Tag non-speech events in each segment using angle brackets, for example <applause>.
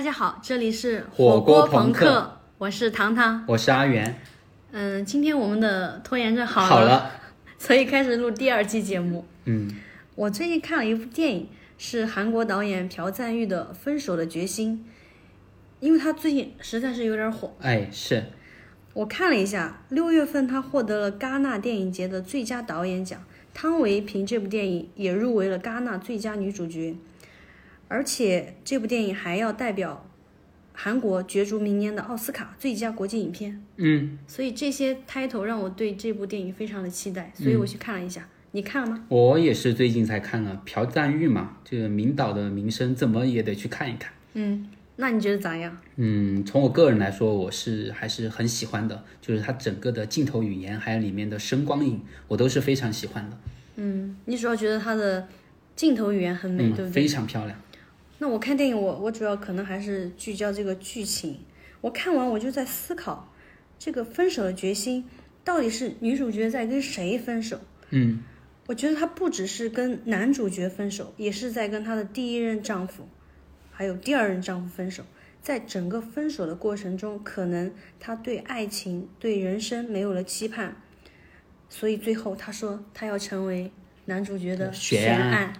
大家好，这里是火锅朋朋克我是糖糖。我是阿元，嗯，今天我们的拖延症好了，好了，<laughs> 所以开始录第二期节目。嗯，我最近看了一部电影，是韩国导演朴赞玉的《分手的决心》，因为他最近实在是有点火。哎，是，我看了一下，六月份他获得了戛纳电影节的最佳导演奖，汤唯凭这部电影也入围了戛纳最佳女主角，而且这部电影还要代表韩国角逐明年的奥斯卡最佳国际影片，嗯，所以这些 title 让我对这部电影非常的期待，所以我去看了一下。你看了吗？我也是最近才看了朴赞玉嘛，这个名导的名声，怎么也得去看一看。嗯，那你觉得咋样？嗯，从我个人来说，我是还是很喜欢的，就是它整个的镜头语言，还有里面的声光影，我都是非常喜欢的。嗯，你主要觉得它的镜头语言很美，嗯，对不对？非常漂亮。那我看电影我，我主要可能还是聚焦这个剧情。我看完我就在思考，这个分手的决心到底是女主角在跟谁分手？嗯，我觉得她不只是跟男主角分手，也是在跟她的第一任丈夫，还有第二任丈夫分手。在整个分手的过程中，可能她对爱情、对人生没有了期盼，所以最后她说她要成为男主角的悬案案，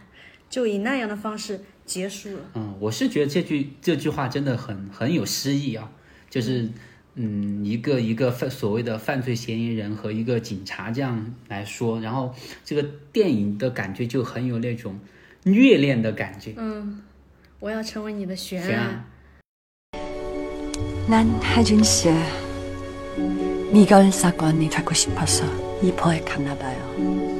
就以那样的方式结束了。嗯，我是觉得这句这句话真的很很有诗意啊，就是嗯，一个一个犯所谓的犯罪嫌疑人和一个警察这样来说，然后这个电影的感觉就很有那种虐恋的感觉。嗯，我要成为你的悬悬案。案， 난 하준 씨 미결 사건이 되고 싶어서 이포에 갔나 봐요.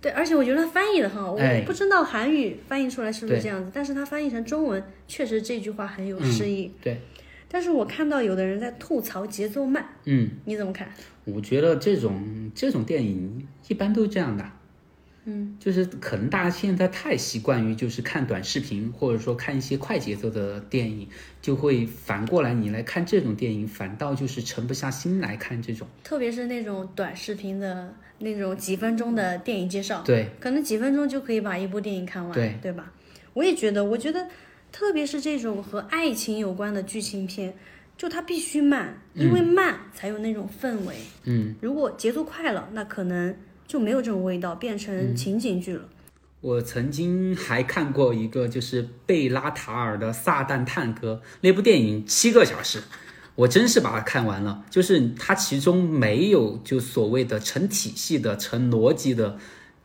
对，而且我觉得他翻译的很好，我哎不知道韩语翻译出来是不是这样子，但是他翻译成中文，确实这句话很有诗意。对，但是我看到有的人在吐槽节奏慢，嗯，你怎么看？我觉得这种这种电影一般都这样的。嗯，就是可能大家现在太习惯于就是看短视频，或者说看一些快节奏的电影，就会反过来你来看这种电影，反倒就是沉不下心来看这种。特别是那种短视频的那种几分钟的电影介绍，对，可能几分钟就可以把一部电影看完，对对吧？我也觉得，我觉得特别是这种和爱情有关的剧情片，就它必须慢，因为慢才有那种氛围。嗯，如果节奏快了，那可能就没有这种味道，变嗯成情景剧了。我曾经还看过一个就是贝拉塔尔的《撒旦探戈》那部电影，七个小时，我真是把它看完了。就是它其中没有就所谓的成体系的、成逻辑的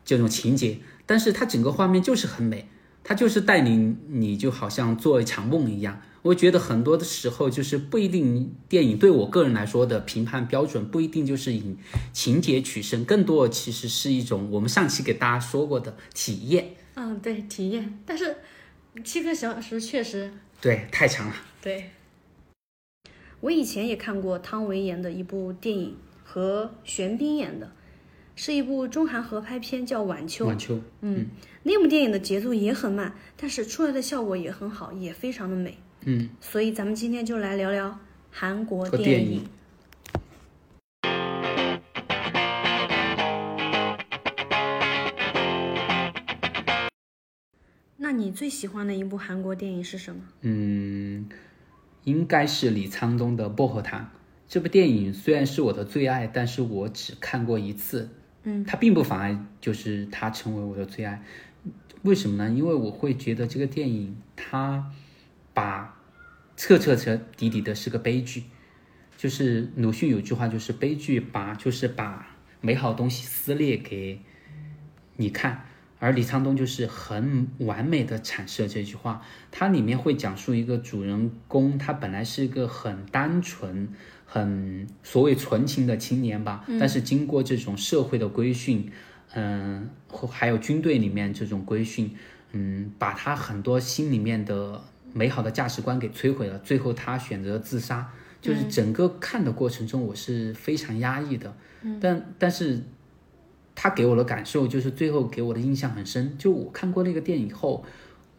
这种情节，但是它整个画面就是很美，它就是带领你就好像做一场梦一样。我觉得很多的时候就是不一定电影对我个人来说的评判标准不一定就是以情节取胜，更多其实是一种我们上期给大家说过的体验。嗯，对，体验。但是七个小时确实对，太长了。对。我以前也看过汤唯演的一部电影，和玄彬演的，是一部中韩合拍片，叫《晚秋》。晚秋，嗯，那部电影的节奏也很慢，但是出来的效果也很好，也非常的美。嗯，所以咱们今天就来聊聊韩国和电影。电影那你最喜欢的一部韩国电影是什么？嗯，应该是李沧东的《薄荷糖》这部电影，虽然是我的最爱，但是我只看过一次。嗯，它并不妨碍就是它成为我的最爱。为什么呢？因为我会觉得这个电影它把彻彻彻底底的是个悲剧。就是鲁迅有句话，就是悲剧把就是把美好东西撕裂给你看，而李沧东就是很完美的阐释了这句话。它里面会讲述一个主人公，他本来是一个很单纯、很所谓纯情的青年吧，但是经过这种社会的规训，嗯、或还有军队里面这种规训，嗯，把他很多心里面的美好的价值观给摧毁了。最后他选择自杀，就是整个看的过程中，我是非常压抑的。但但是他给我的感受就是最后给我的印象很深。就我看过那个电影后，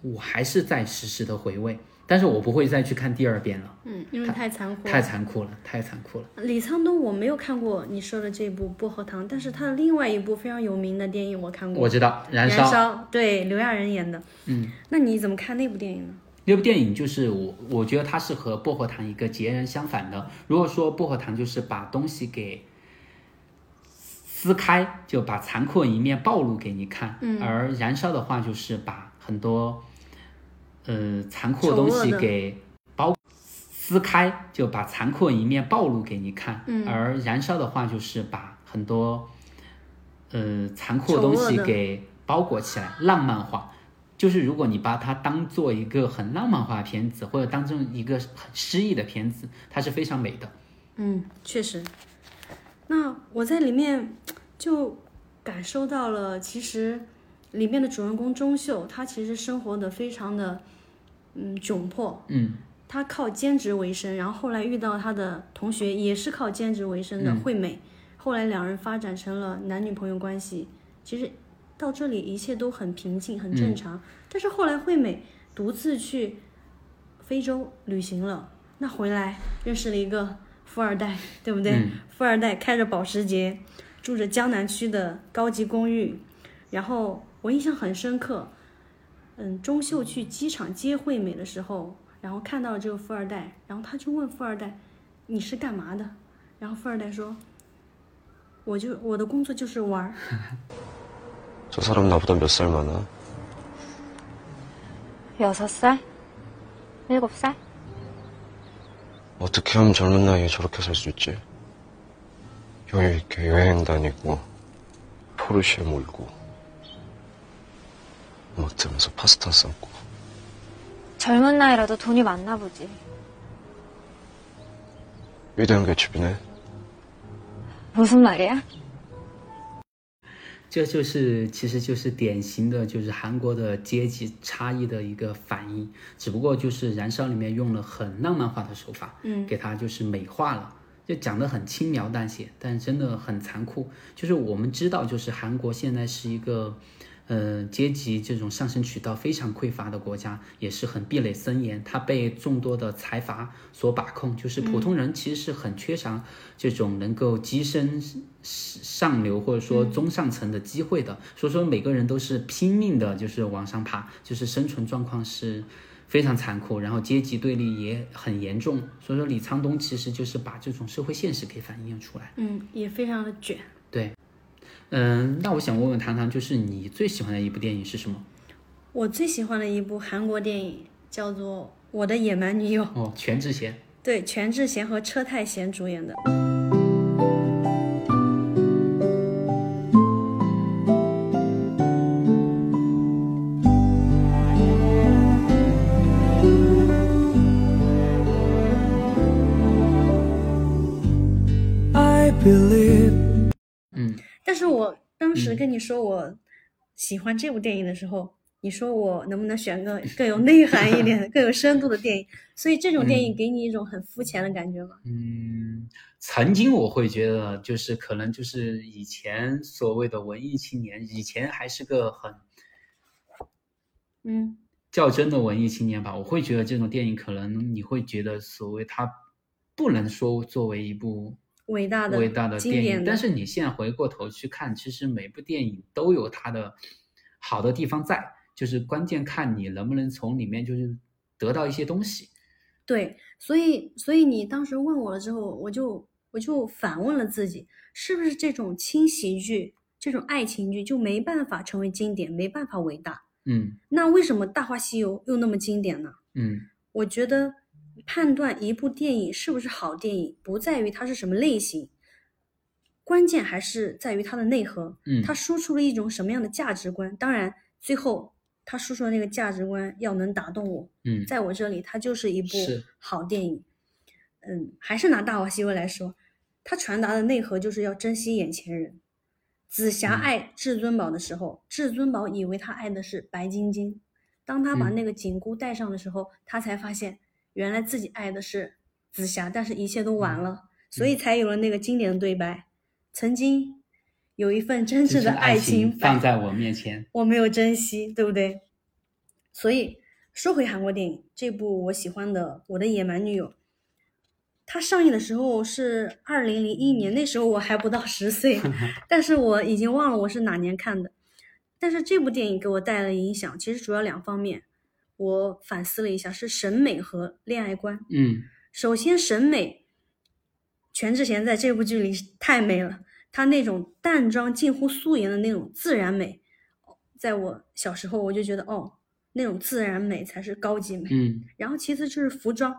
我还是在时时的回味，但是我不会再去看第二遍了，嗯，因为太残酷了。太残酷了，太残酷了。李沧东我没有看过你说的这部《薄荷糖》，但是他的另外一部非常有名的电影我看过，我知道，燃燃烧，对，刘亚仁演的。嗯，那你怎么看那部电影呢？那部电影就是我，我觉得它是和薄荷糖一个截然相反的。如果说薄荷糖就是把东西给撕开，就把残酷的一面暴露给你看，嗯而燃烧的话就是把很多呃残酷的东西给包撕开，就把残酷的一面暴露给你看，嗯而燃烧的话就是把很多呃残酷的东西给包裹起来，浪漫化。就是如果你把它当做一个很浪漫化的片子，或者当成一个很诗意的片子，它是非常美的。嗯，确实。那我在里面就感受到了，其实里面的主人公钟秀，他其实生活的非常的嗯窘迫，嗯他靠兼职为生，然后后来遇到他的同学也是靠兼职为生的嗯惠美，后来两人发展成了男女朋友关系。其实到这里一切都很平静，很正常。但是后来惠美独自去非洲旅行了，那回来认识了一个富二代，对不对？嗯富二代开着保时捷，住着江南区的高级公寓，然后我印象很深刻。嗯，钟秀去机场接惠美的时候，然后看到了这个富二代，然后他就问富二代：“你是干嘛的？”然后富二代说：“我就我的工作就是玩儿。<laughs> 저 사람 나보다 몇 살 많아? 여섯 살? 일곱 살? 어떻게 하면 젊은 나이에 저렇게 살 수 있지? 여유 있게 여행 다니고 포르쉐 몰고 음악 들으면서 파스타 삶고 젊은 나이라도 돈이 많나 보지. 위대한 개츠비네. 무슨 말이야? 这就是其实就是典型的就是韩国的阶级差异的一个反应，只不过就是《燃烧》里面用了很浪漫化的手法，嗯给它就是美化了，就讲得很轻描淡写，但真的很残酷。就是我们知道，就是韩国现在是一个。呃，阶级这种上升渠道非常匮乏的国家，也是很壁垒森严，它被众多的财阀所把控，就是普通人其实是很缺少这种能够跻身上流或者说中上层的机会的，所以说每个人都是拼命的，就是往上爬，就是生存状况是非常残酷，然后阶级对立也很严重，所以说李沧东其实就是把这种社会现实给反映出来。嗯，也非常的卷。对，嗯，那我想问问糖糖，就是你最喜欢的一部电影是什么？我最喜欢的一部韩国电影叫做《我的野蛮女友》，哦，全智贤。对，全智贤和车太贤主演的。但是我当时跟你说我喜欢这部电影的时候，你说我能不能选个更有内涵一点、更有深度的电影？所以这种电影给你一种很肤浅的感觉吗？嗯，曾经我会觉得，就是可能就是以前所谓的文艺青年，以前还是个很嗯较真的文艺青年吧，我会觉得这种电影可能你会觉得所谓它不能说作为一部伟大的、伟大的电影，但是你现在回过头去看，其实每部电影都有它的好的地方在，就是关键看你能不能从里面就是得到一些东西。对，所以所以你当时问我了之后，我就我就反问了自己，是不是这种轻喜剧、这种爱情剧就没办法成为经典，没办法伟大？嗯那为什么《大话西游》又那么经典呢？嗯我觉得判断一部电影是不是好电影，不在于它是什么类型，关键还是在于它的内核。嗯，它输出了一种什么样的价值观？当然，最后它输出的那个价值观要能打动我，嗯在我这里，它就是一部好电影。嗯，还是拿《大话西游》来说，它传达的内核就是要珍惜眼前人。紫霞嗯爱至尊宝的时候，至尊宝以为他爱的是白晶晶，当他把嗯那个紧箍戴上的时候，他才发现原来自己爱的是紫霞，但是一切都嗯晚了，所以才有了那个经典的对白：曾经有一份真挚的爱情放在我面前。我没有珍惜，对不对？所以说回韩国电影，这部我喜欢的《我的野蛮女友》，它上映的时候是二零零一年，那时候我还不到十岁，<laughs> 但是我已经忘了我是哪年看的。但是这部电影给我带来的影响，其实主要两方面。我反思了一下，是审美和恋爱观。嗯首先，审美，全智贤在这部剧里太美了，她那种淡妆近乎素颜的那种自然美，在我小时候我就觉得哦，那种自然美才是高级美。嗯然后其次就是服装，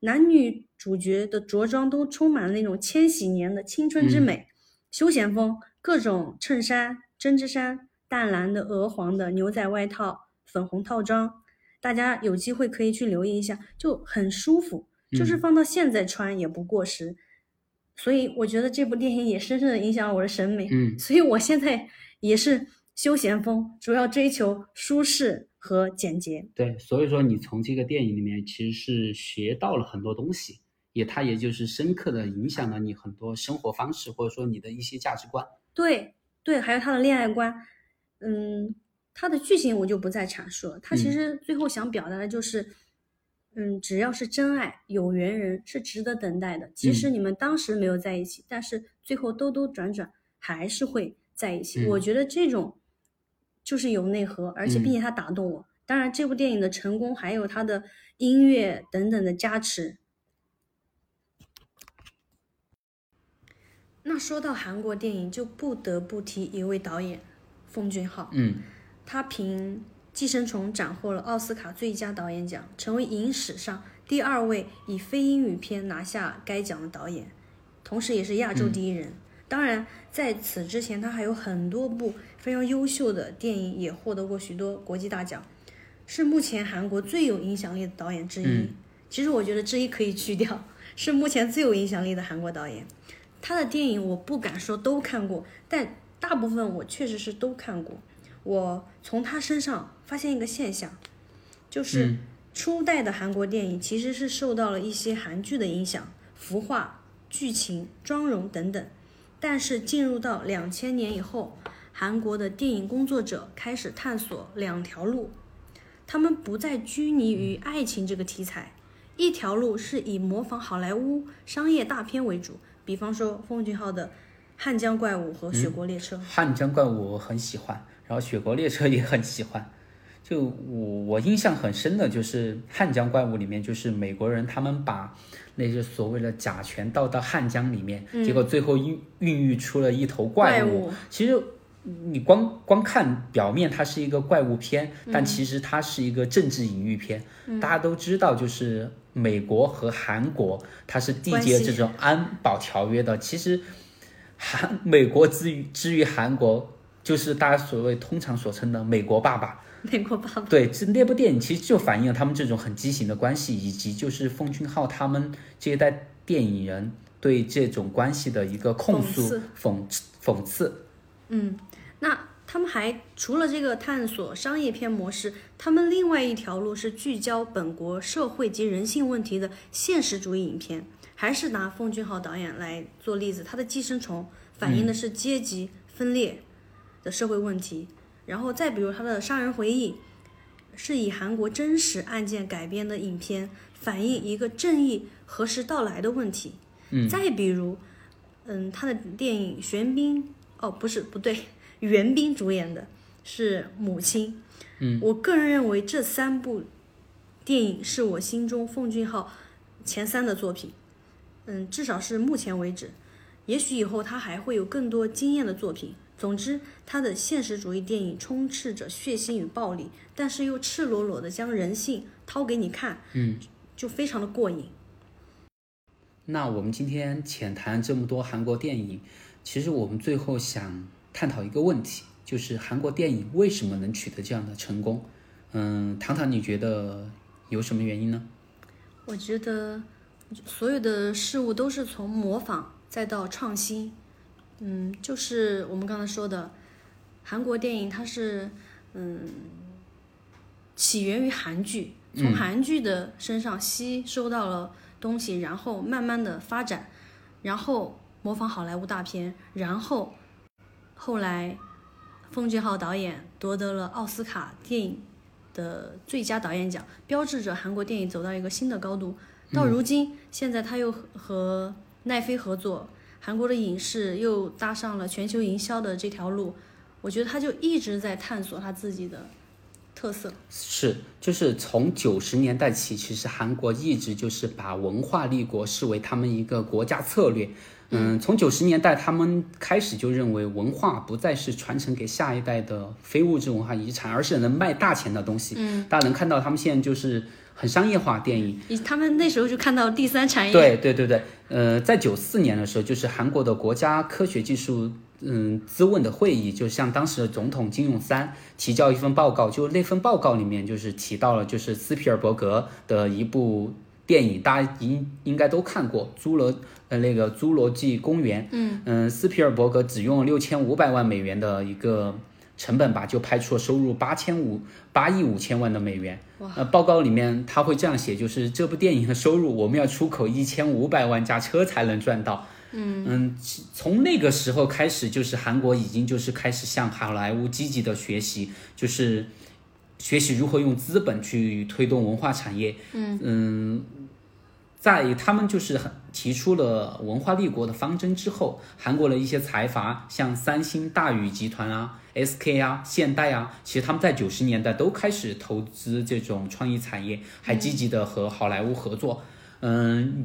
男女主角的着装都充满了那种千禧年的青春之嗯美，休闲风，各种衬衫、针织衫、淡蓝的、鹅黄的、牛仔外套、粉红套装，大家有机会可以去留意一下，就很舒服，就是嗯放到现在穿也不过时。所以我觉得这部电影也深深的影响了我的审美。嗯 <laughs> 所以我现在也是休闲风，主要追求舒适和简洁。对，所以说你从这个电影里面其实是学到了很多东西，也它也就是深刻的影响了你很多生活方式，或者说你的一些价值观。对对，还有他的恋爱观，嗯，他的剧情我就不再阐述了。它其嗯实最后想表达的就是，嗯，只要是真爱，有缘人是值得等待的。即使嗯你们当时没有在一起，但是最后兜兜转转还是会在一起。我嗯觉得这种就是有内核，而且并嗯且它打动我。当然，这部电影的成功还有它的音乐等等的加持。那说到韩国电影，就不得不提一位导演，奉俊昊。嗯他凭《寄生虫》斩获了奥斯卡最佳导演奖，成为影史上第二位以非英语片拿下该奖的导演，同时也是亚洲第一人。当然，在此之前，他还有很多部非常优秀的电影，也获得过许多国际大奖，是目前韩国最有影响力的导演之一。嗯其实我觉得之一可以去掉，是目前最有影响力的韩国导演。他的电影我不敢说都看过，但大部分我确实是都看过。我从他身上发现一个现象，就是嗯初代的韩国电影其实是受到了一些韩剧的影响，服化、剧情、妆容等等。但是进入到两千年以后，韩国的电影工作者开始探索两条路，他们不再拘泥于爱情这个题材，一条路是以模仿好莱坞商业大片为主，比方说奉俊昊的《汉江怪物》和《雪国列车》汉江怪物我很喜欢，然后雪国列车也很喜欢。就我我印象很深的就是汉江怪物里面，就是美国人他们把那些所谓的甲醛倒到汉江里面，结果最后孕孕育出了一头怪怪物。其实你光光看表面，它是一个怪物片，但其实它是一个政治隐喻片。大家都知道，就是美国和韩国它是缔结这种安保条约的。其实韩美国之于之于韩国，就是大家所谓通常所称的美国爸爸。美国爸爸。对，这那部电影其实就反映了他们这种很畸形的关系，以及就是奉俊昊他们这一代电影人对这种关系的一个控诉讽、讽刺、讽刺。嗯，那他们还除了这个探索商业片模式，他们另外一条路是聚焦本国社会及人性问题的现实主义影片。还是拿奉俊昊导演来做例子，他的《寄生虫》反映的是阶级分裂的社会问题，然后再比如他的《杀人回忆》，是以韩国真实案件改编的影片，反映一个正义何时到来的问题。嗯，再比如，嗯，他的电影《玄彬》哦，不是不对，袁彬主演的是《母亲》。嗯，我个人认为这三部电影是我心中奉俊昊前三的作品。嗯，至少是目前为止，也许以后他还会有更多惊艳的作品。总之，他的现实主义电影充斥着血腥与暴力，但是又赤裸裸的将人性掏给你看，嗯，就非常的过瘾。那我们今天浅谈这么多韩国电影，其实我们最后想探讨一个问题，就是韩国电影为什么能取得这样的成功？嗯，糖糖，你觉得有什么原因呢？我觉得所有的事物都是从模仿再到创新，嗯，就是我们刚才说的，韩国电影它是嗯起源于韩剧，从韩剧的身上吸收到了东西，然后慢慢的发展，然后模仿好莱坞大片，然后后来奉俊昊导演夺得了奥斯卡电影的最佳导演奖，标志着韩国电影走到一个新的高度。到如今，现在他又和和奈飞合作，韩国的影视又搭上了全球营销的这条路，我觉得他就一直在探索他自己的特色。是，就是从九十年代起，其实韩国一直就是把文化立国视为他们一个国家策略。嗯，从九十年代他们开始就认为文化不再是传承给下一代的非物质文化遗产，而是能卖大钱的东西。嗯，大家能看到他们现在就是很商业化电影，他们那时候就看到第三产业。对对对对，呃，在九四年的时候，就是韩国的国家科学技术嗯咨问的会议，就向当时的总统金泳三提交一份报告，就那份报告里面就是提到了，就是斯皮尔伯格的一部电影，大家应应该都看过《侏罗呃那个侏罗纪公园》。嗯斯皮尔伯格只用了六千五百万美元的一个成本吧，就拍出了收入八千五八亿五千万的美元。呃，报告里面他会这样写，就是这部电影的收入我们要出口一千五百万架车才能赚到。嗯其从那个时候开始，就是韩国已经就是开始向好莱坞积极的学习，就是学习如何用资本去推动文化产业。嗯在他们就是很提出了文化立国的方针之后，韩国的一些财阀，像三星、大宇集团啊、SK 啊、现代啊，其实他们在九十年代都开始投资这种创意产业，还积极的和好莱坞合作。嗯，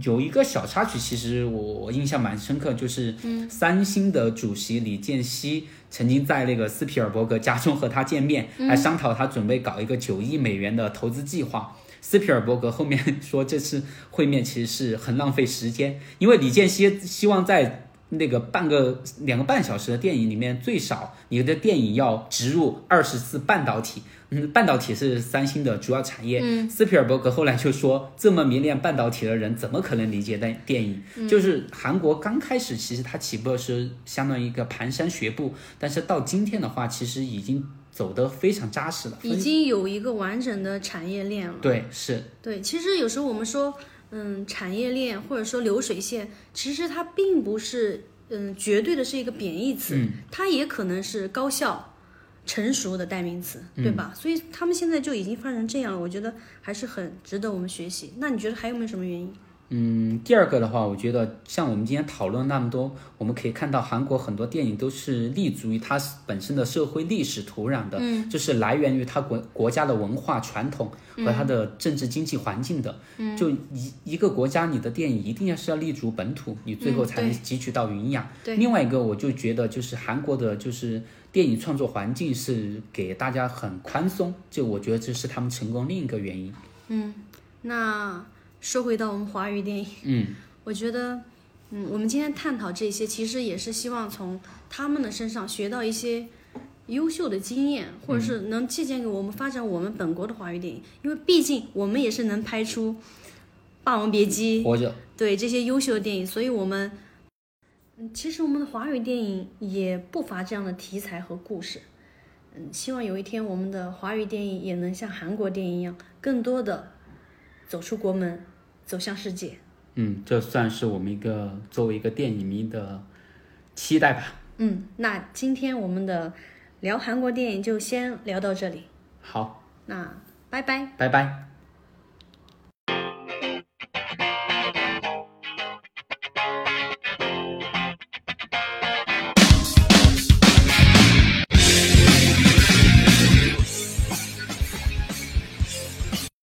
有一个小插曲，其实我我印象蛮深刻，就是三星的主席李健熙曾经在那个斯皮尔伯格家中和他见面，还商讨他准备搞一个九亿美元的投资计划。斯皮尔伯格后面说，这次会面其实是很浪费时间，因为李健熙希望在那个半个两个半小时的电影里面，最少你的电影要植入二十次半导体。嗯，半导体是三星的主要产业。嗯，斯皮尔伯格后来就说，这么迷恋半导体的人，怎么可能理解电电影？就是韩国刚开始，其实它起步是相当于一个蹒跚学步，但是到今天的话，其实已经走得非常扎实了。已经有一个完整的产业链了。对，是对，其实有时候我们说，嗯，产业链或者说流水线，其实它并不是，嗯，绝对的是一个贬义词，它也可能是高效、成熟的代名词，对吧？所以他们现在就已经发展成这样了，我觉得还是很值得我们学习。那你觉得还有没有什么原因？嗯，第二个的话，我觉得像我们今天讨论那么多，我们可以看到韩国很多电影都是立足于它本身的社会历史土壤的，嗯，就是来源于它国国家的文化传统和它的政治经济环境的。嗯，就一一个国家，你的电影一定要是要立足本土，你最后才能汲取到营养。对另外一个，我就觉得就是韩国的，就是电影创作环境是给大家很宽松，就我觉得这是他们成功另一个原因。嗯那说回到我们华语电影，嗯，我觉得，嗯，我们今天探讨这些，其实也是希望从他们的身上学到一些优秀的经验，或者是能借鉴给我们发展我们本国的华语电影，因为毕竟我们也是能拍出《霸王别姬》活着。对这些优秀的电影，所以我们，嗯，其实我们的华语电影也不乏这样的题材和故事。嗯，希望有一天我们的华语电影也能像韩国电影一样，更多的走出国门，走向世界。嗯，这算是我们一个作为一个电影迷的期待吧。嗯，那今天我们的聊韩国电影就先聊到这里，好，那拜拜。拜拜。